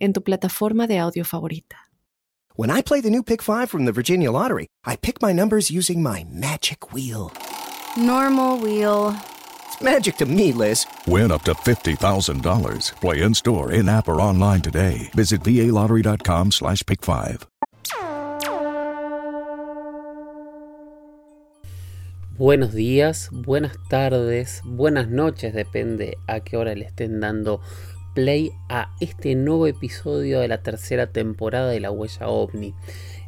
en tu plataforma de audio favorita. When I play the new Pick 5 from the Virginia Lottery, I pick my numbers using my magic wheel. Normal wheel. It's magic to me, Liz. Win up to $50,000. Play in store, in app, or online today. Visit VALottery.com slash pick 5. Buenos días, buenas tardes, buenas noches, depende a qué hora le estén dando play a este nuevo episodio de la tercera temporada de La Huella OVNI.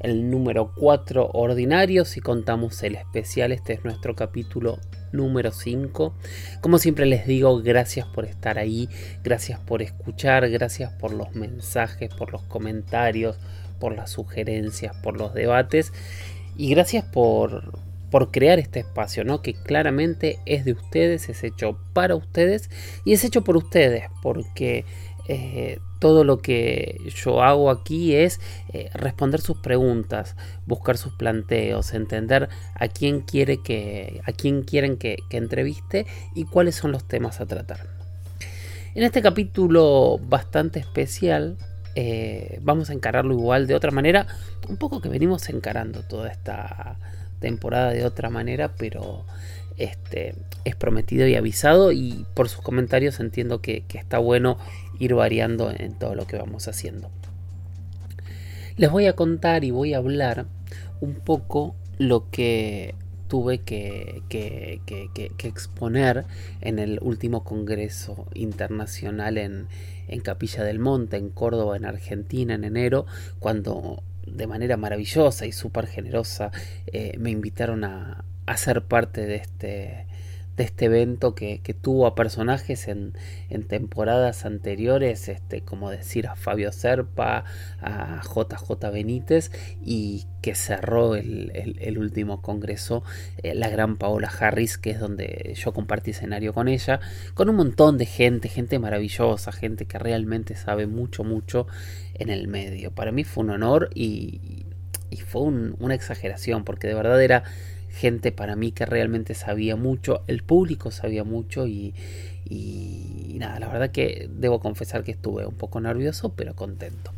El número 4 ordinario, si contamos el especial, este es nuestro capítulo número 5. Como siempre les digo, gracias por estar ahí, gracias por escuchar, gracias por los mensajes, por los comentarios, por las sugerencias, por los debates y gracias por, por crear este espacio, ¿no? Que claramente es de ustedes, es hecho para ustedes y es hecho por ustedes, porque eh, todo lo que yo hago aquí es eh, responder sus preguntas, buscar sus planteos, entender a quién quiere que, a quién quieren que, entreviste y cuáles son los temas a tratar. En este capítulo bastante especial eh, vamos a encararlo igual de otra manera, un poco que venimos encarando toda esta temporada de otra manera, pero este, es prometido y avisado y por sus comentarios entiendo que, está bueno ir variando en todo lo que vamos haciendo. Les voy a contar y voy a hablar un poco lo que tuve que, exponer en el último Congreso Internacional en, en Capilla del Monte, en Córdoba, en Argentina, en enero, cuando de manera maravillosa y súper generosa eh, me invitaron a, a, ser parte de este, de este evento que, que tuvo a personajes en, en, temporadas anteriores, este, como decir a Fabio Serpa, a JJ Benítez, y que cerró el, el, último congreso, eh, la gran Paola Harris, que es donde yo compartí escenario con ella, con un montón de gente, gente maravillosa, gente que realmente sabe mucho, mucho en el medio. Para mí fue un honor y, y fue una exageración, porque de verdad era gente para mí que realmente sabía mucho, el público sabía mucho y, y, nada, la verdad que debo confesar que estuve un poco nervioso, pero contento.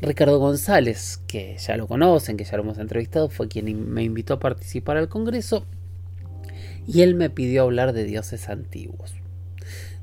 Ricardo González, que ya lo conocen, que ya lo hemos entrevistado, fue quien me invitó a participar al Congreso y él me pidió hablar de dioses antiguos.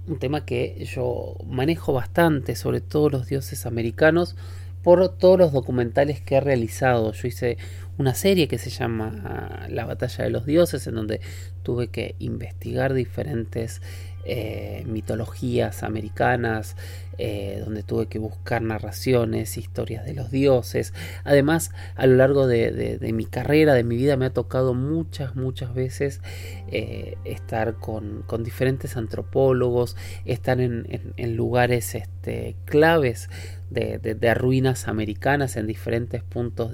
Un tema que yo manejo bastante, sobre todo los dioses americanos, por todos los documentales que he realizado. Yo hice una serie que se llama La batalla de los dioses, en donde tuve que investigar diferentes eh, mitologías americanas, eh, donde tuve que buscar narraciones, historias de los dioses. Además, a lo largo de, mi carrera, de mi vida, me ha tocado muchas, muchas veces eh, estar con, diferentes antropólogos, estar en, lugares este, claves de, ruinas americanas en diferentes puntos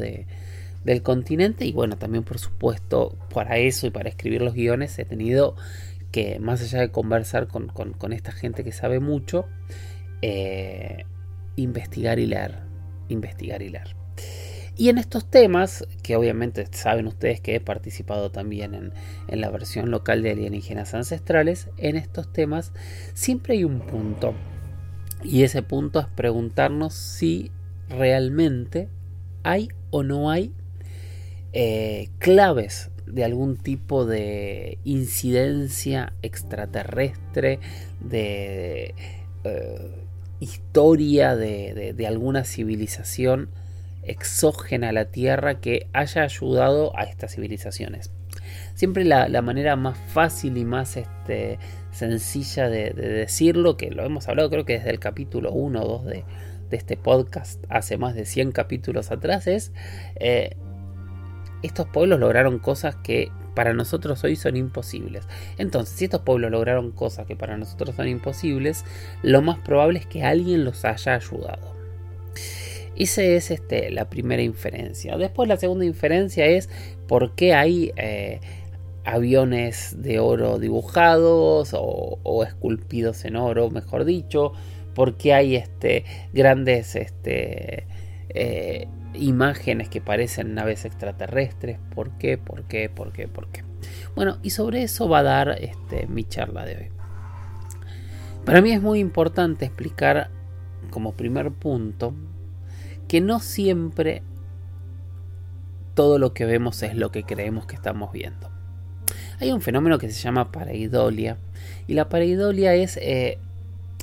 del continente y bueno, también por supuesto para eso y para escribir los guiones he tenido que más allá de conversar con, esta gente que sabe mucho, eh, investigar y leer, investigar y leer. Y en estos temas, que obviamente saben ustedes que he participado también en, en, la versión local de alienígenas ancestrales, en estos temas siempre hay un punto y ese punto es preguntarnos si realmente hay o no hay eh, claves de algún tipo de incidencia extraterrestre, de eh, historia de, alguna civilización exógena a la Tierra que haya ayudado a estas civilizaciones. Siempre la, manera más fácil y más este, sencilla de, decirlo, que lo hemos hablado creo que desde el capítulo 1 o 2 de, este podcast, hace más de 100 capítulos atrás, es, eh, estos pueblos lograron cosas que para nosotros hoy son imposibles. Entonces, si estos pueblos lograron cosas que para nosotros son imposibles, lo más probable es que alguien los haya ayudado. Esa es este, la primera inferencia. Después la segunda inferencia es por qué hay eh, aviones de oro dibujados o, esculpidos en oro, mejor dicho. Por qué hay este, grandes este, eh, imágenes que parecen naves extraterrestres. ¿Por qué? ¿Por qué? ¿Por qué? ¿Por qué? Bueno, y sobre eso va a dar este, mi charla de hoy. Para mí es muy importante explicar como primer punto que no siempre todo lo que vemos es lo que creemos que estamos viendo. Hay un fenómeno que se llama pareidolia y la pareidolia es, eh,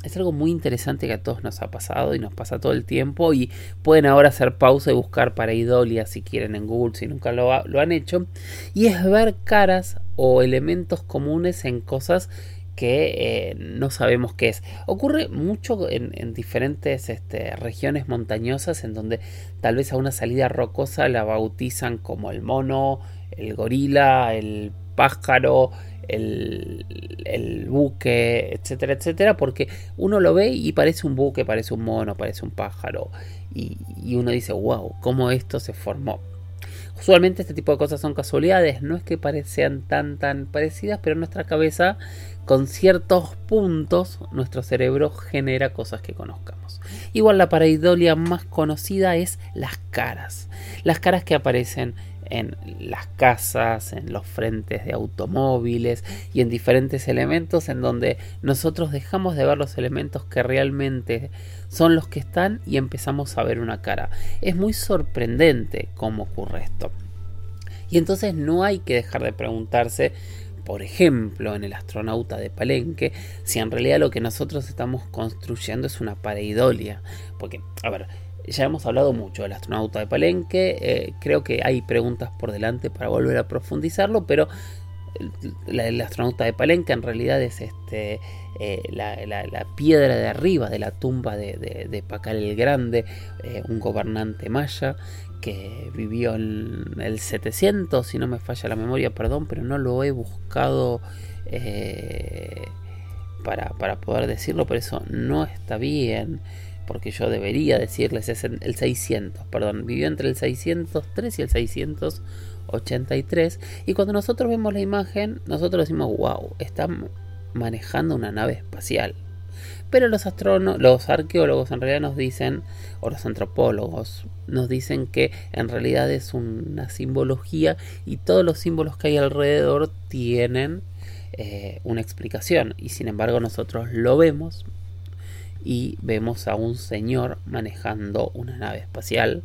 es algo muy interesante que a todos nos ha pasado y nos pasa todo el tiempo y pueden ahora hacer pausa y buscar pareidolia si quieren en Google si nunca lo, lo han hecho y es ver caras o elementos comunes en cosas que eh, no sabemos qué es. Ocurre mucho en, diferentes este, regiones montañosas en donde tal vez a una salida rocosa la bautizan como el mono, el gorila, el pájaro, el, buque, etcétera, etcétera, porque uno lo ve y parece un buque, parece un mono, parece un pájaro, y, uno dice, wow, ¿cómo esto se formó? Usualmente este tipo de cosas son casualidades, no es que sean tan tan parecidas, pero nuestra cabeza con ciertos puntos nuestro cerebro genera cosas que conozcamos. Igual la pareidolia más conocida es las caras. Las caras que aparecen en las casas, en los frentes de automóviles y en diferentes elementos en donde nosotros dejamos de ver los elementos que realmente son los que están y empezamos a ver una cara. Es muy sorprendente cómo ocurre esto. Y entonces no hay que dejar de preguntarse, por ejemplo, en el astronauta de Palenque, si en realidad lo que nosotros estamos construyendo es una pareidolia. Porque, a ver, ya hemos hablado mucho del astronauta de Palenque, eh, creo que hay preguntas por delante para volver a profundizarlo, pero el, astronauta de Palenque en realidad es este, eh, la, piedra de arriba de la tumba de, Pacal el Grande, eh, un gobernante maya que vivió en el 700, si no me falla la memoria, perdón, pero no lo he buscado para, para poder decirlo, por eso no está bien porque yo debería decirles, es el 600, perdón, vivió entre el 603 y el 683, y cuando nosotros vemos la imagen, nosotros decimos, wow, están manejando una nave espacial. Pero los astrónomos, los arqueólogos en realidad nos dicen, o los antropólogos, nos dicen que en realidad es una simbología y todos los símbolos que hay alrededor tienen eh, una explicación. Y sin embargo nosotros lo vemos, y vemos a un señor manejando una nave espacial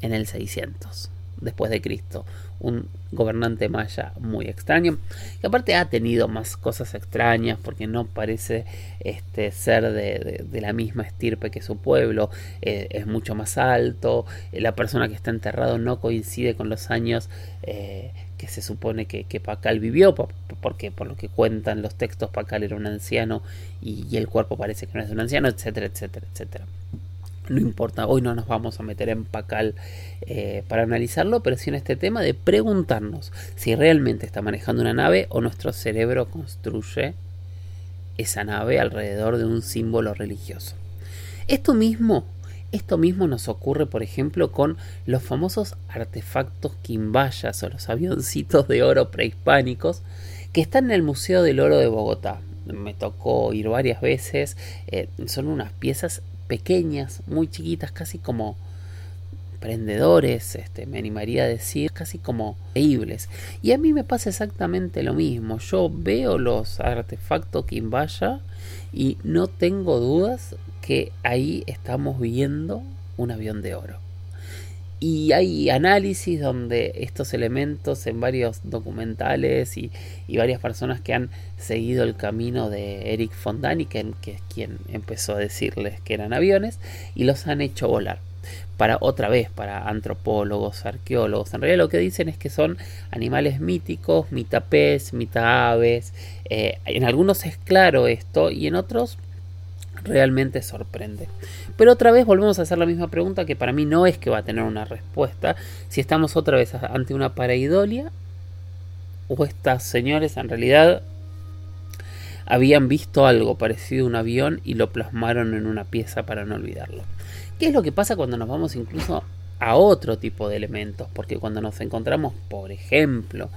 en el 600 después de Cristo, un gobernante maya muy extraño, que aparte ha tenido más cosas extrañas porque no parece este, ser de, la misma estirpe que su pueblo, eh, es mucho más alto, la persona que está enterrado no coincide con los años eh, que se supone que, Pacal vivió, porque por lo que cuentan los textos Pacal era un anciano y, el cuerpo parece que no es un anciano, etcétera, etcétera, etcétera. No importa, hoy no nos vamos a meter en Pacal eh, para analizarlo, pero sí en este tema de preguntarnos si realmente está manejando una nave o nuestro cerebro construye esa nave alrededor de un símbolo religioso. Esto mismo esto mismo nos ocurre, por ejemplo, con los famosos artefactos quimbayas o los avioncitos de oro prehispánicos que están en el Museo del Oro de Bogotá. Me tocó ir varias veces. Eh, son unas piezas pequeñas, muy chiquitas, casi como este, me animaría a decir, casi como creíbles. Y a mí me pasa exactamente lo mismo. Yo veo los artefactos Quimbaya y no tengo dudas que ahí estamos viendo un avión de oro. Y hay análisis donde estos elementos en varios documentales y, varias personas que han seguido el camino de Eric von Daniken, que es quien empezó a decirles que eran aviones, y los han hecho volar. Para otra vez, para antropólogos, arqueólogos, en realidad lo que dicen es que son animales míticos, mitad pez, mitad aves. Eh, en algunos es claro esto y en otros realmente sorprende. Pero otra vez volvemos a hacer la misma pregunta que para mí no es que va a tener una respuesta. Si estamos otra vez ante una pareidolia o estas señores en realidad habían visto algo parecido a un avión y lo plasmaron en una pieza para no olvidarlo. ¿Qué es lo que pasa cuando nos vamos incluso a otro tipo de elementos? Porque cuando nos encontramos, por ejemplo,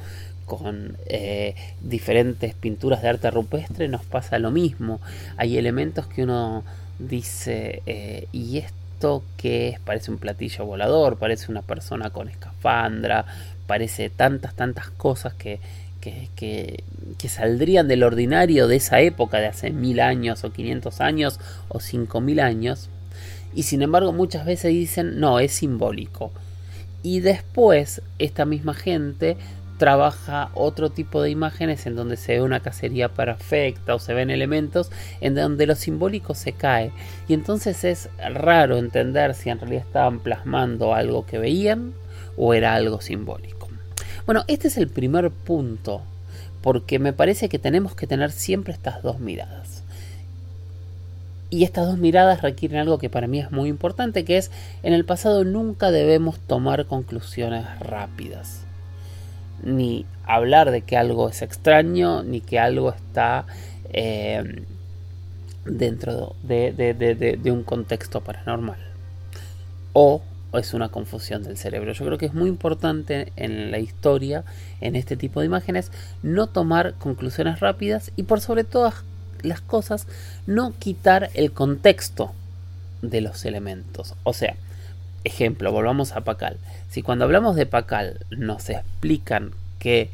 con eh, diferentes pinturas de arte rupestre nos pasa lo mismo. Hay elementos que uno dice, eh, ¿y esto qué es? Parece un platillo volador, parece una persona con escafandra, parece tantas, tantas cosas que, que, que, saldrían del ordinario de esa época, de hace mil años o 500 años o cinco mil años. Y sin embargo muchas veces dicen, no, es simbólico. Y después esta misma gente trabaja otro tipo de imágenes en donde se ve una cacería perfecta o se ven elementos en donde lo simbólico se cae. Y entonces es raro entender si en realidad estaban plasmando algo que veían o era algo simbólico. Bueno, este es el primer punto porque me parece que tenemos que tener siempre estas dos miradas. Y estas dos miradas requieren algo que para mí es muy importante, que es en el pasado nunca debemos tomar conclusiones rápidas ni hablar de que algo es extraño, ni que algo está eh, dentro de, un contexto paranormal. O es una confusión del cerebro. Yo creo que es muy importante en la historia, en este tipo de imágenes, no tomar conclusiones rápidas y por sobre todas las cosas, no quitar el contexto de los elementos. O sea, ejemplo, volvamos a Pacal. Si cuando hablamos de Pacal nos explican que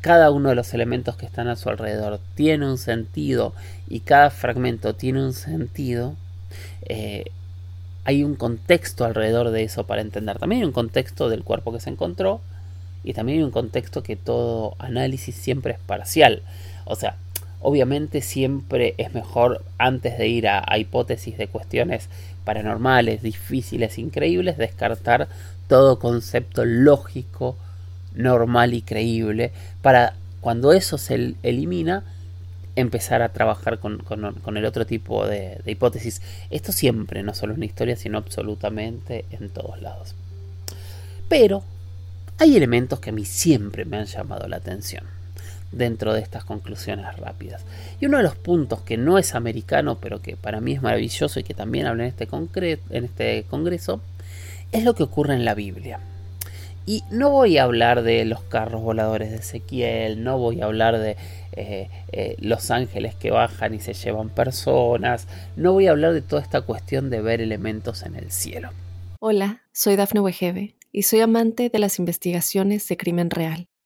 cada uno de los elementos que están a su alrededor tiene un sentido y cada fragmento tiene un sentido, eh, hay un contexto alrededor de eso para entender. También hay un contexto del cuerpo que se encontró y también hay un contexto que todo análisis siempre es parcial. O sea, obviamente siempre es mejor antes de ir a hipótesis de cuestiones paranormales, difíciles, increíbles, descartar todo concepto lógico, normal y creíble, para cuando eso se elimina, empezar a trabajar con, el otro tipo de, de, hipótesis. Esto siempre, no solo en la historia, sino absolutamente en todos lados. Pero hay elementos que a mí siempre me han llamado la atención dentro de estas conclusiones rápidas. Y uno de los puntos que no es americano, pero que para mí es maravilloso y que también habla en este, en este congreso, es lo que ocurre en la Biblia. Y no voy a hablar de los carros voladores de Ezequiel, no voy a hablar de eh, eh, los ángeles que bajan y se llevan personas, no voy a hablar de toda esta cuestión de ver elementos en el cielo. Hola, soy Dafne Wegebe y soy amante de las investigaciones de crimen real.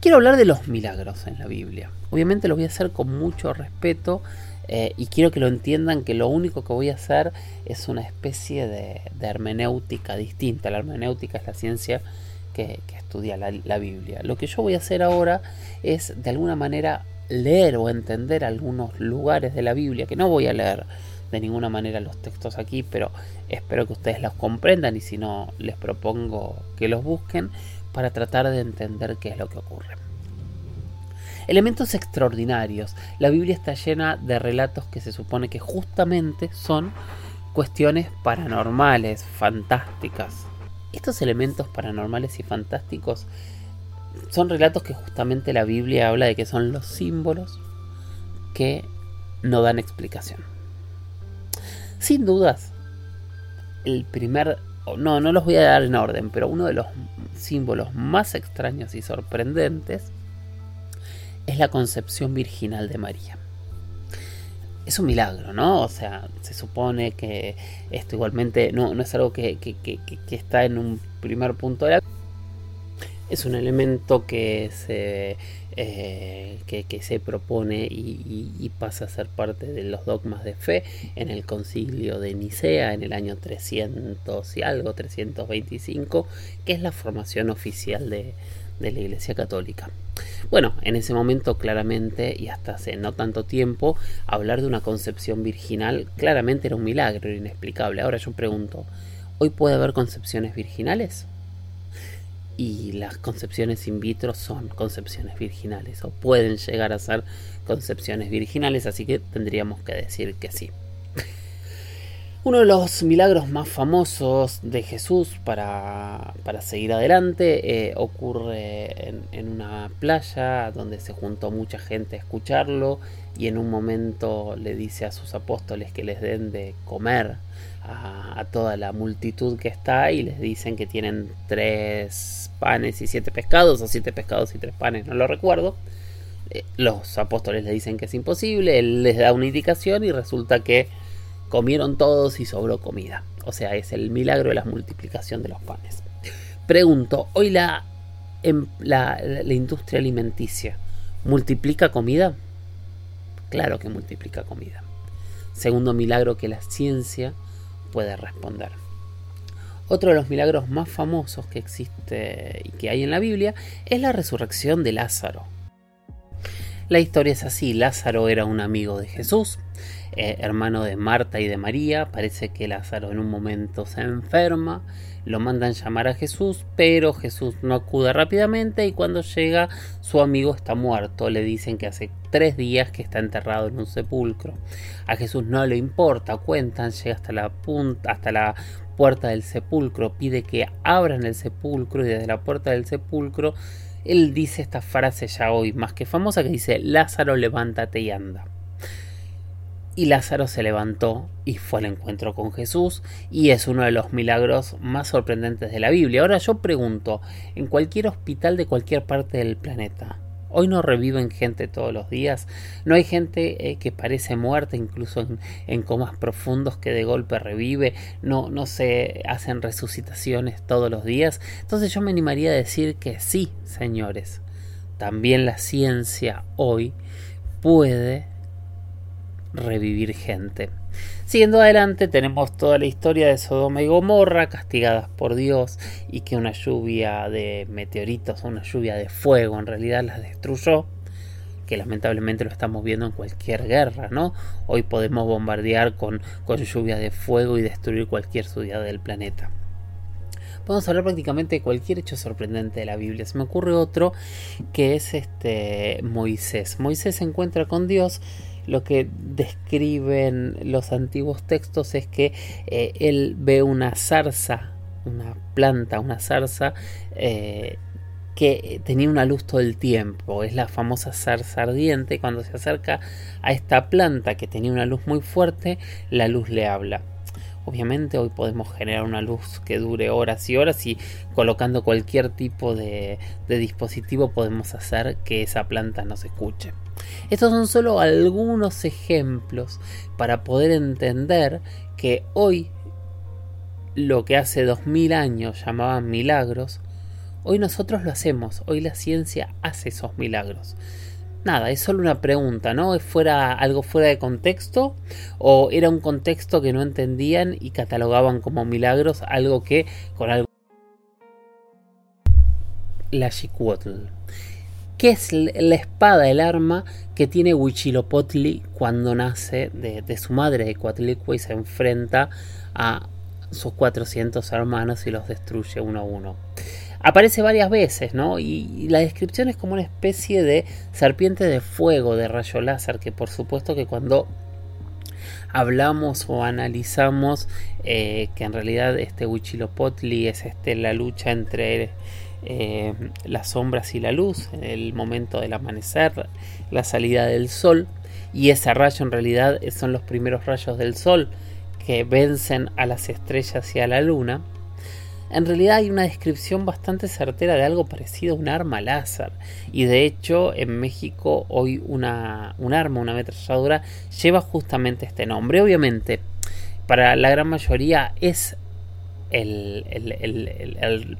Quiero hablar de los milagros en la Biblia. Obviamente lo voy a hacer con mucho respeto eh, y quiero que lo entiendan que lo único que voy a hacer es una especie de, hermenéutica distinta. La hermenéutica es la ciencia que, estudia la, la, Biblia. Lo que yo voy a hacer ahora es de alguna manera leer o entender algunos lugares de la Biblia, que no voy a leer de ninguna manera los textos aquí, pero espero que ustedes los comprendan y si no les propongo que los busquen para tratar de entender qué es lo que ocurre. Elementos extraordinarios. La Biblia está llena de relatos que se supone que justamente son cuestiones paranormales, fantásticas. Estos elementos paranormales y fantásticos son relatos que justamente la Biblia habla de que son los símbolos que no dan explicación. Sin dudas, el primer no, no los voy a dar en orden, pero uno de los símbolos más extraños y sorprendentes es la concepción virginal de María. Es un milagro, ¿no? O sea, se supone que esto igualmente no, es algo que, que está en un primer punto de la... Es un elemento que se eh, que, se propone y, pasa a ser parte de los dogmas de fe en el concilio de Nicea en el año 300 y algo, 325, que es la formación oficial de, de la Iglesia Católica. Bueno, en ese momento claramente y hasta hace no tanto tiempo, hablar de una concepción virginal claramente era un milagro inexplicable. Ahora yo pregunto, ¿hoy puede haber concepciones virginales? Y las concepciones in vitro son concepciones virginales o pueden llegar a ser concepciones virginales, así que tendríamos que decir que sí. Uno de los milagros más famosos de Jesús para, seguir adelante eh, ocurre en, una playa donde se juntó mucha gente a escucharlo y en un momento le dice a sus apóstoles que les den de comer a, toda la multitud que está y les dicen que tienen tres panes y siete pescados o siete pescados y tres panes, no lo recuerdo. Eh, los apóstoles le dicen que es imposible, él les da una indicación y resulta que comieron todos y sobró comida. O sea, es el milagro de la multiplicación de los panes. Pregunto, ¿hoy la, em, la, la industria alimenticia multiplica comida? Claro que multiplica comida. Segundo milagro que la ciencia puede responder. Otro de los milagros más famosos que existe y que hay en la Biblia es la resurrección de Lázaro. La historia es así, Lázaro era un amigo de Jesús, eh, hermano de Marta y de María. Parece que Lázaro en un momento se enferma, lo mandan llamar a Jesús, pero Jesús no acude rápidamente y cuando llega su amigo está muerto. Le dicen que hace tres días que está enterrado en un sepulcro. A Jesús no le importa, cuentan, llega hasta la hasta la puerta del sepulcro, pide que abran el sepulcro y desde la puerta del sepulcro él dice esta frase ya hoy más que famosa que dice Lázaro levántate y anda. Y Lázaro se levantó y fue al encuentro con Jesús y es uno de los milagros más sorprendentes de la Biblia. Ahora yo pregunto, en cualquier hospital de cualquier parte del planeta, Hoy no reviven gente todos los días. No hay gente eh, que parece muerta, incluso en, comas profundos, que de golpe revive. No, no se hacen resucitaciones todos los días. Entonces yo me animaría a decir que sí, señores. También la ciencia hoy puede revivir gente. Siguiendo adelante tenemos toda la historia de Sodoma y Gomorra castigadas por Dios y que una lluvia de meteoritos, una lluvia de fuego en realidad las destruyó, que lamentablemente lo estamos viendo en cualquier guerra, ¿no? Hoy podemos bombardear con, con lluvia de fuego y destruir cualquier ciudad del planeta. Podemos hablar prácticamente de cualquier hecho sorprendente de la Biblia. Se me ocurre otro que es este Moisés. Moisés se encuentra con Dios lo que describen los antiguos textos es que eh, él ve una zarza, una planta, una zarza eh, que tenía una luz todo el tiempo. Es la famosa zarza ardiente. Cuando se acerca a esta planta que tenía una luz muy fuerte, la luz le habla. Obviamente hoy podemos generar una luz que dure horas y horas y colocando cualquier tipo de, dispositivo podemos hacer que esa planta no se escuche. Estos son solo algunos ejemplos para poder entender que hoy lo que hace dos mil años llamaban milagros, hoy nosotros lo hacemos, hoy la ciencia hace esos milagros. Nada, es solo una pregunta, ¿no? ¿Es fuera algo fuera de contexto? ¿O era un contexto que no entendían y catalogaban como milagros algo que con algo... La Chicuotl. ¿Qué es la espada, el arma que tiene Huichilopotli cuando nace de, su madre de Coatlicue y se enfrenta a sus 400 hermanos y los destruye uno a uno? Aparece varias veces, ¿no? Y, la descripción es como una especie de serpiente de fuego de rayo láser, que por supuesto que cuando hablamos o analizamos eh, que en realidad este Huichilopotli es este, la lucha entre eh, las sombras y la luz, el momento del amanecer, la salida del sol, y ese rayo en realidad son los primeros rayos del sol que vencen a las estrellas y a la luna. En realidad hay una descripción bastante certera de algo parecido a un arma láser. Y de hecho en México hoy una, un arma, una ametralladora, lleva justamente este nombre. Obviamente, para la gran mayoría es el,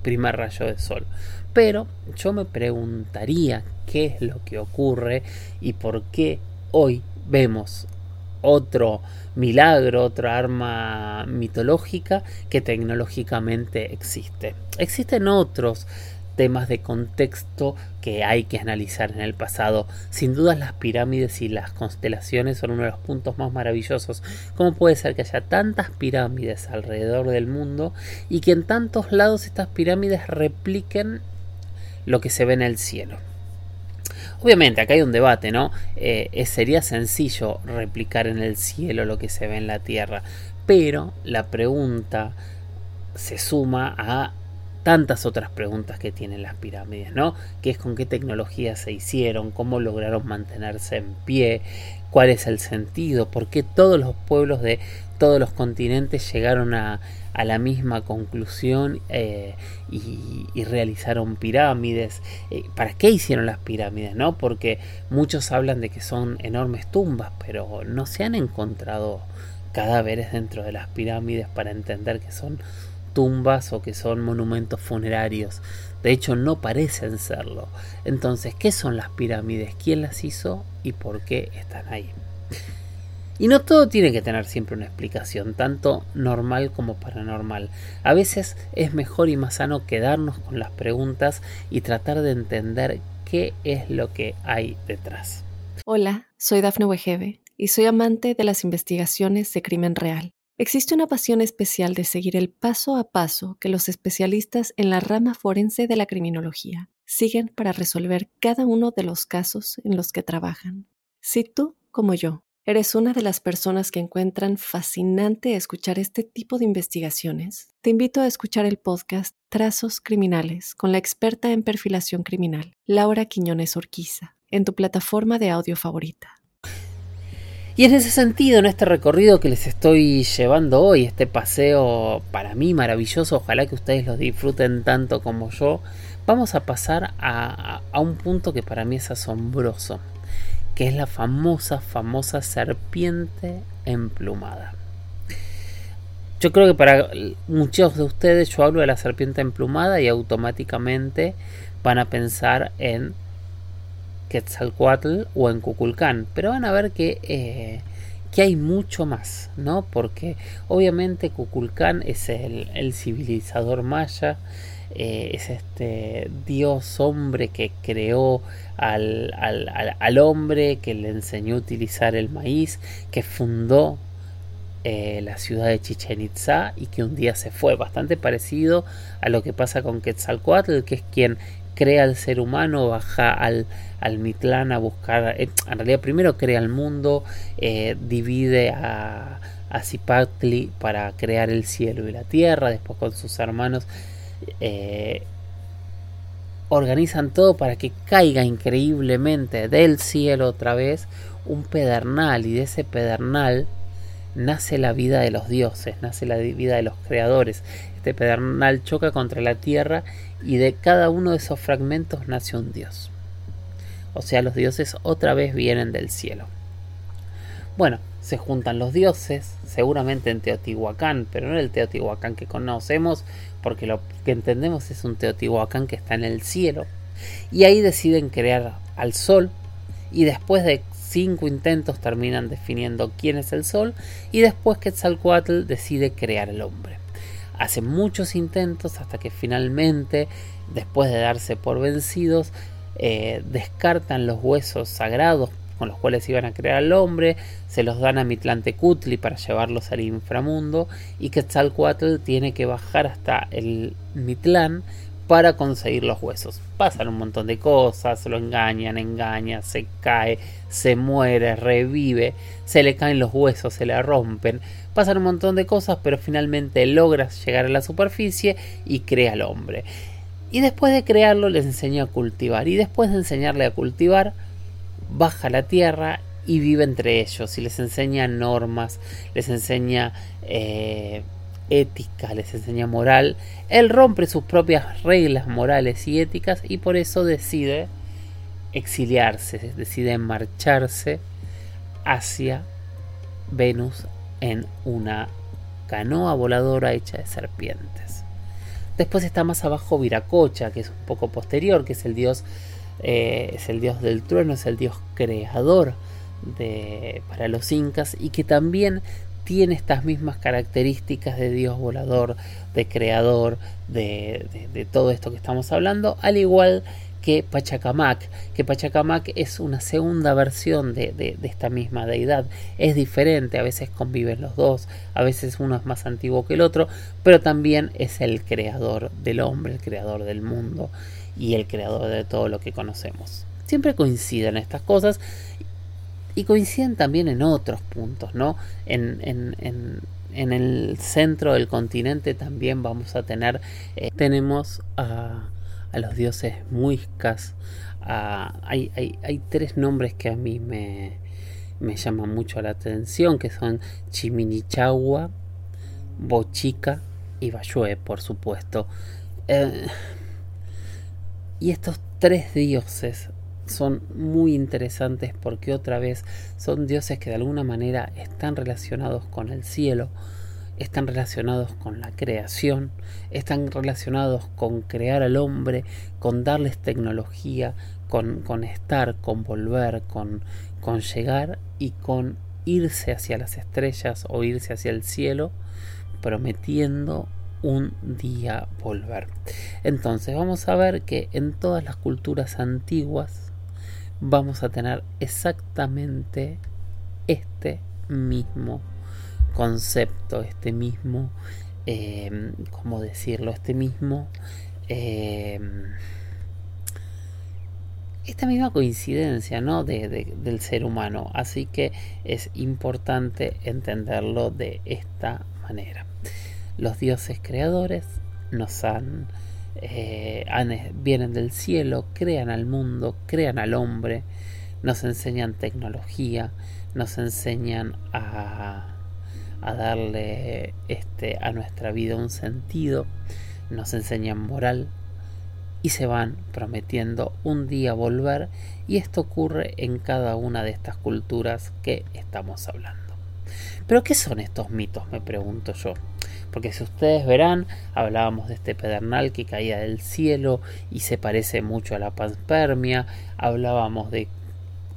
primer rayo de sol. Pero yo me preguntaría qué es lo que ocurre y por qué hoy vemos otro milagro, otra arma mitológica que tecnológicamente existe. Existen otros temas de contexto que hay que analizar en el pasado. Sin duda las pirámides y las constelaciones son uno de los puntos más maravillosos. ¿Cómo puede ser que haya tantas pirámides alrededor del mundo y que en tantos lados estas pirámides repliquen lo que se ve en el cielo? Obviamente, acá hay un debate, ¿no? Eh, sería sencillo replicar en el cielo lo que se ve en la tierra, pero la pregunta se suma a tantas otras preguntas que tienen las pirámides, ¿no? ¿Qué es con qué tecnología se hicieron? ¿Cómo lograron mantenerse en pie? ¿Cuál es el sentido? ¿Por qué todos los pueblos de todos los continentes llegaron a, la misma conclusión eh, y, realizaron pirámides? Eh, ¿Para qué hicieron las pirámides? ¿no? Porque muchos hablan de que son enormes tumbas, pero no se han encontrado cadáveres dentro de las pirámides para entender que son tumbas o que son monumentos funerarios. De hecho, no parecen serlo. Entonces, ¿qué son las pirámides? ¿Quién las hizo y por qué están ahí? Y no todo tiene que tener siempre una explicación, tanto normal como paranormal. A veces es mejor y más sano quedarnos con las preguntas y tratar de entender qué es lo que hay detrás. Hola, soy Dafne Wegebe y soy amante de las investigaciones de crimen real. Existe una pasión especial de seguir el paso a paso que los especialistas en la rama forense de la criminología siguen para resolver cada uno de los casos en los que trabajan. Si tú, como yo, eres una de las personas que encuentran fascinante escuchar este tipo de investigaciones, te invito a escuchar el podcast Trazos Criminales con la experta en perfilación criminal, Laura Quiñones Orquiza, en tu plataforma de audio favorita. Y en ese sentido, en este recorrido que les estoy llevando hoy, este paseo para mí maravilloso, ojalá que ustedes lo disfruten tanto como yo, vamos a pasar a, un punto que para mí es asombroso, que es la famosa, famosa serpiente emplumada. Yo creo que para muchos de ustedes yo hablo de la serpiente emplumada y automáticamente van a pensar en Quetzalcoatl o en Cuculcán, pero van a ver que, eh, que hay mucho más, ¿no? Porque obviamente Cuculcán es el, civilizador maya, eh, es este dios hombre que creó al, al, hombre, que le enseñó a utilizar el maíz, que fundó eh, la ciudad de Chichen Itza y que un día se fue, bastante parecido a lo que pasa con Quetzalcoatl, que es quien crea al ser humano, baja al, al Mitlán a buscar, eh, en realidad primero crea el mundo, eh, divide a, a Zipatli para crear el cielo y la tierra, después con sus hermanos eh, organizan todo para que caiga increíblemente del cielo otra vez un pedernal y de ese pedernal nace la vida de los dioses, nace la vida de los creadores. Este pedernal choca contra la tierra y de cada uno de esos fragmentos nace un dios. O sea, los dioses otra vez vienen del cielo. Bueno, se juntan los dioses, seguramente en Teotihuacán, pero no el Teotihuacán que conocemos, porque lo que entendemos es un Teotihuacán que está en el cielo. Y ahí deciden crear al sol, y después de cinco intentos terminan definiendo quién es el sol, y después Quetzalcoatl decide crear el hombre. Hace muchos intentos hasta que finalmente, después de darse por vencidos, eh, descartan los huesos sagrados con los cuales iban a crear al hombre, se los dan a Mitlantecutli para llevarlos al inframundo y Quetzalcoatl tiene que bajar hasta el Mitlán para conseguir los huesos. Pasan un montón de cosas, lo engañan, engaña, se cae, se muere, revive, se le caen los huesos, se le rompen, pasan un montón de cosas, pero finalmente logra llegar a la superficie y crea al hombre. Y después de crearlo les enseña a cultivar. Y después de enseñarle a cultivar, baja la tierra y vive entre ellos. Y les enseña normas, les enseña eh, ética, les enseña moral. Él rompe sus propias reglas morales y éticas y por eso decide exiliarse, decide marcharse hacia Venus en una canoa voladora hecha de serpientes. Después está más abajo Viracocha, que es un poco posterior, que es el dios, eh, es el dios del trueno, es el dios creador de, para los incas y que también tiene estas mismas características de Dios volador, de creador, de, de todo esto que estamos hablando, al igual que Pachacamac, que Pachacamac es una segunda versión de, esta misma deidad. Es diferente, a veces conviven los dos, a veces uno es más antiguo que el otro, pero también es el creador del hombre, el creador del mundo y el creador de todo lo que conocemos. Siempre coinciden estas cosas y coinciden también en otros puntos, ¿no? En, en, en, el centro del continente también vamos a tener, eh, tenemos a a los dioses muiscas. hay, hay, tres nombres que a mí me, me llaman mucho la atención, que son Chiminichagua, Bochica y Bayue, por supuesto. Eh, y estos tres dioses son muy interesantes porque otra vez son dioses que de alguna manera están relacionados con el cielo, están relacionados con la creación, están relacionados con crear al hombre, con darles tecnología, con, con estar, con volver, con, con llegar y con irse hacia las estrellas o irse hacia el cielo, prometiendo un día volver. Entonces vamos a ver que en todas las culturas antiguas vamos a tener exactamente este mismo concepto, este mismo, eh, ¿cómo decirlo? Este mismo, eh, esta misma coincidencia, ¿no? De, del ser humano. Así que es importante entenderlo de esta manera. Los dioses creadores nos han, eh, han, vienen del cielo, crean al mundo, crean al hombre, nos enseñan tecnología, nos enseñan a a darle este, a nuestra vida un sentido, nos enseñan moral y se van prometiendo un día volver y esto ocurre en cada una de estas culturas que estamos hablando. Pero ¿qué son estos mitos? Me pregunto yo. Porque si ustedes verán, hablábamos de este pedernal que caía del cielo y se parece mucho a la panspermia, hablábamos de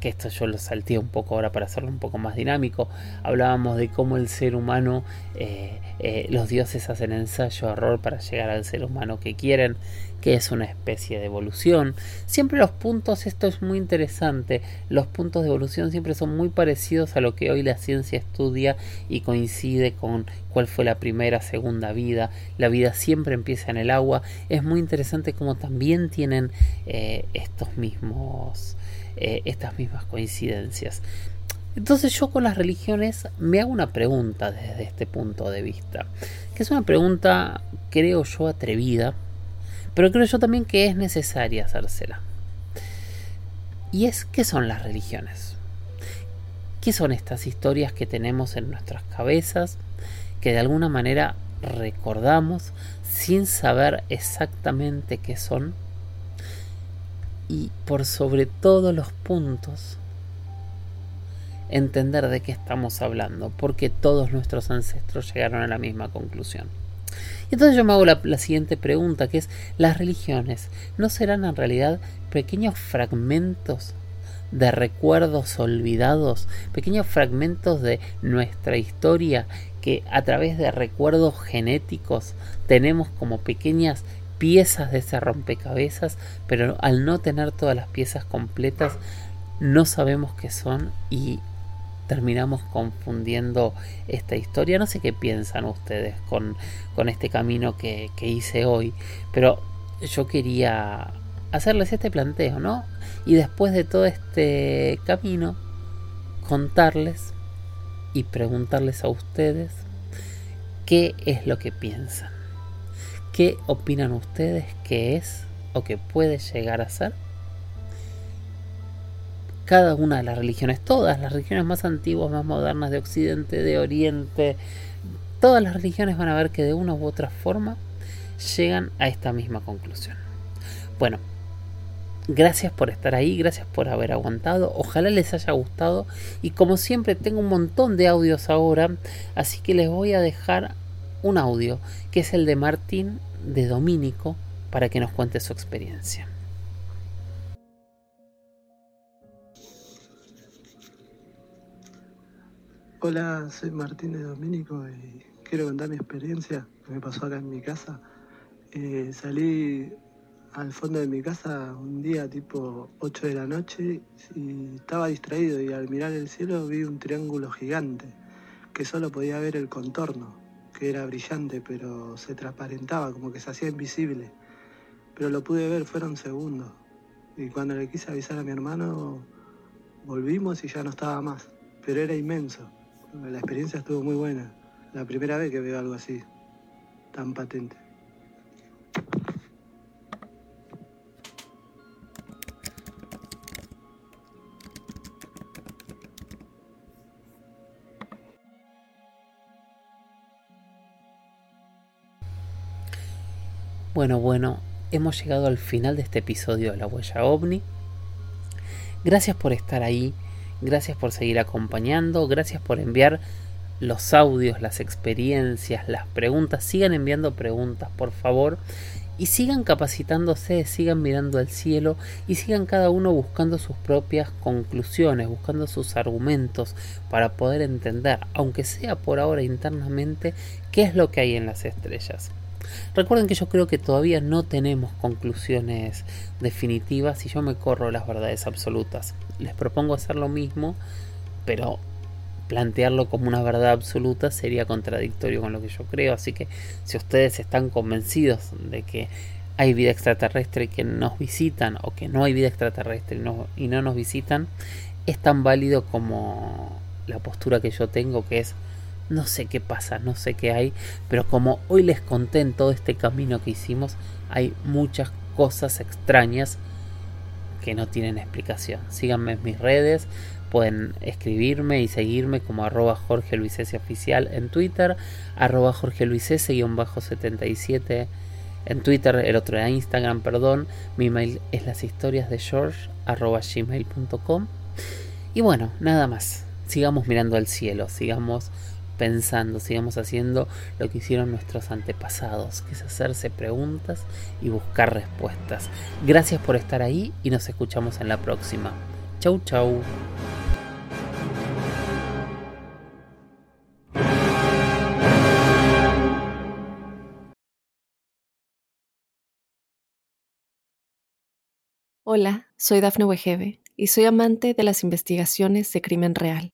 que esto yo lo salté un poco ahora para hacerlo un poco más dinámico, hablábamos de cómo el ser humano, eh, eh, los dioses hacen ensayo error para llegar al ser humano que quieren, que es una especie de evolución. Siempre los puntos, esto es muy interesante, los puntos de evolución siempre son muy parecidos a lo que hoy la ciencia estudia y coincide con cuál fue la primera, segunda vida. La vida siempre empieza en el agua. Es muy interesante cómo también tienen eh, estos mismos eh, estas mismas coincidencias. Entonces yo con las religiones me hago una pregunta desde este punto de vista, que es una pregunta creo yo atrevida, pero creo yo también que es necesaria hacérsela. Y es, ¿qué son las religiones? ¿Qué son estas historias que tenemos en nuestras cabezas, que de alguna manera recordamos sin saber exactamente qué son? y por sobre todos los puntos entender de qué estamos hablando, porque todos nuestros ancestros llegaron a la misma conclusión. Y entonces yo me hago la, la, siguiente pregunta, que es, ¿las religiones no serán en realidad pequeños fragmentos de recuerdos olvidados, pequeños fragmentos de nuestra historia que a través de recuerdos genéticos tenemos como pequeñas piezas de ese rompecabezas, pero al no tener todas las piezas completas, no sabemos qué son y terminamos confundiendo esta historia. No sé qué piensan ustedes con, con este camino que, que hice hoy, pero yo quería hacerles este planteo, ¿no? Y después de todo este camino, contarles y preguntarles a ustedes qué es lo que piensan. ¿Qué opinan ustedes que es o que puede llegar a ser? Cada una de las religiones, todas las religiones más antiguas, más modernas de Occidente, de Oriente, todas las religiones van a ver que de una u otra forma llegan a esta misma conclusión. Bueno, gracias por estar ahí, gracias por haber aguantado, ojalá les haya gustado y como siempre tengo un montón de audios ahora, así que les voy a dejar un audio que es el de Martín de Domínico para que nos cuente su experiencia. Hola, soy Martín de Domínico y quiero contar mi experiencia que me pasó acá en mi casa. Eh, salí al fondo de mi casa un día tipo 8 de la noche y estaba distraído y al mirar el cielo vi un triángulo gigante que solo podía ver el contorno, que era brillante pero se transparentaba, como que se hacía invisible. Pero lo pude ver, fueron segundos. Y cuando le quise avisar a mi hermano, volvimos y ya no estaba más. Pero era inmenso. La experiencia estuvo muy buena. La primera vez que veo algo así, tan patente. Bueno, bueno, hemos llegado al final de este episodio de La Huella OVNI. Gracias por estar ahí, gracias por seguir acompañando, gracias por enviar los audios, las experiencias, las preguntas. Sigan enviando preguntas, por favor. Y sigan capacitándose, sigan mirando al cielo y sigan cada uno buscando sus propias conclusiones, buscando sus argumentos para poder entender, aunque sea por ahora internamente, qué es lo que hay en las estrellas. Recuerden que yo creo que todavía no tenemos conclusiones definitivas y yo me corro las verdades absolutas. Les propongo hacer lo mismo, pero plantearlo como una verdad absoluta sería contradictorio con lo que yo creo. Así que si ustedes están convencidos de que hay vida extraterrestre que nos visitan o que no hay vida extraterrestre y no, y no nos visitan, es tan válido como la postura que yo tengo que es no sé qué pasa, no sé qué hay, pero como hoy les conté en todo este camino que hicimos, hay muchas cosas extrañas que no tienen explicación. Síganme en mis redes, pueden escribirme y seguirme como arroba Jorge Luis oficial en Twitter, arroba Jorge Luis 77 en Twitter, el otro era Instagram, perdón. Mi mail es las historias de George arroba. Y bueno, nada más. Sigamos mirando al cielo, sigamos pensando, sigamos haciendo lo que hicieron nuestros antepasados, que es hacerse preguntas y buscar respuestas. Gracias por estar ahí y nos escuchamos en la próxima. Chau, chau. Hola, soy Dafne Wegebe y soy amante de las investigaciones de crimen real.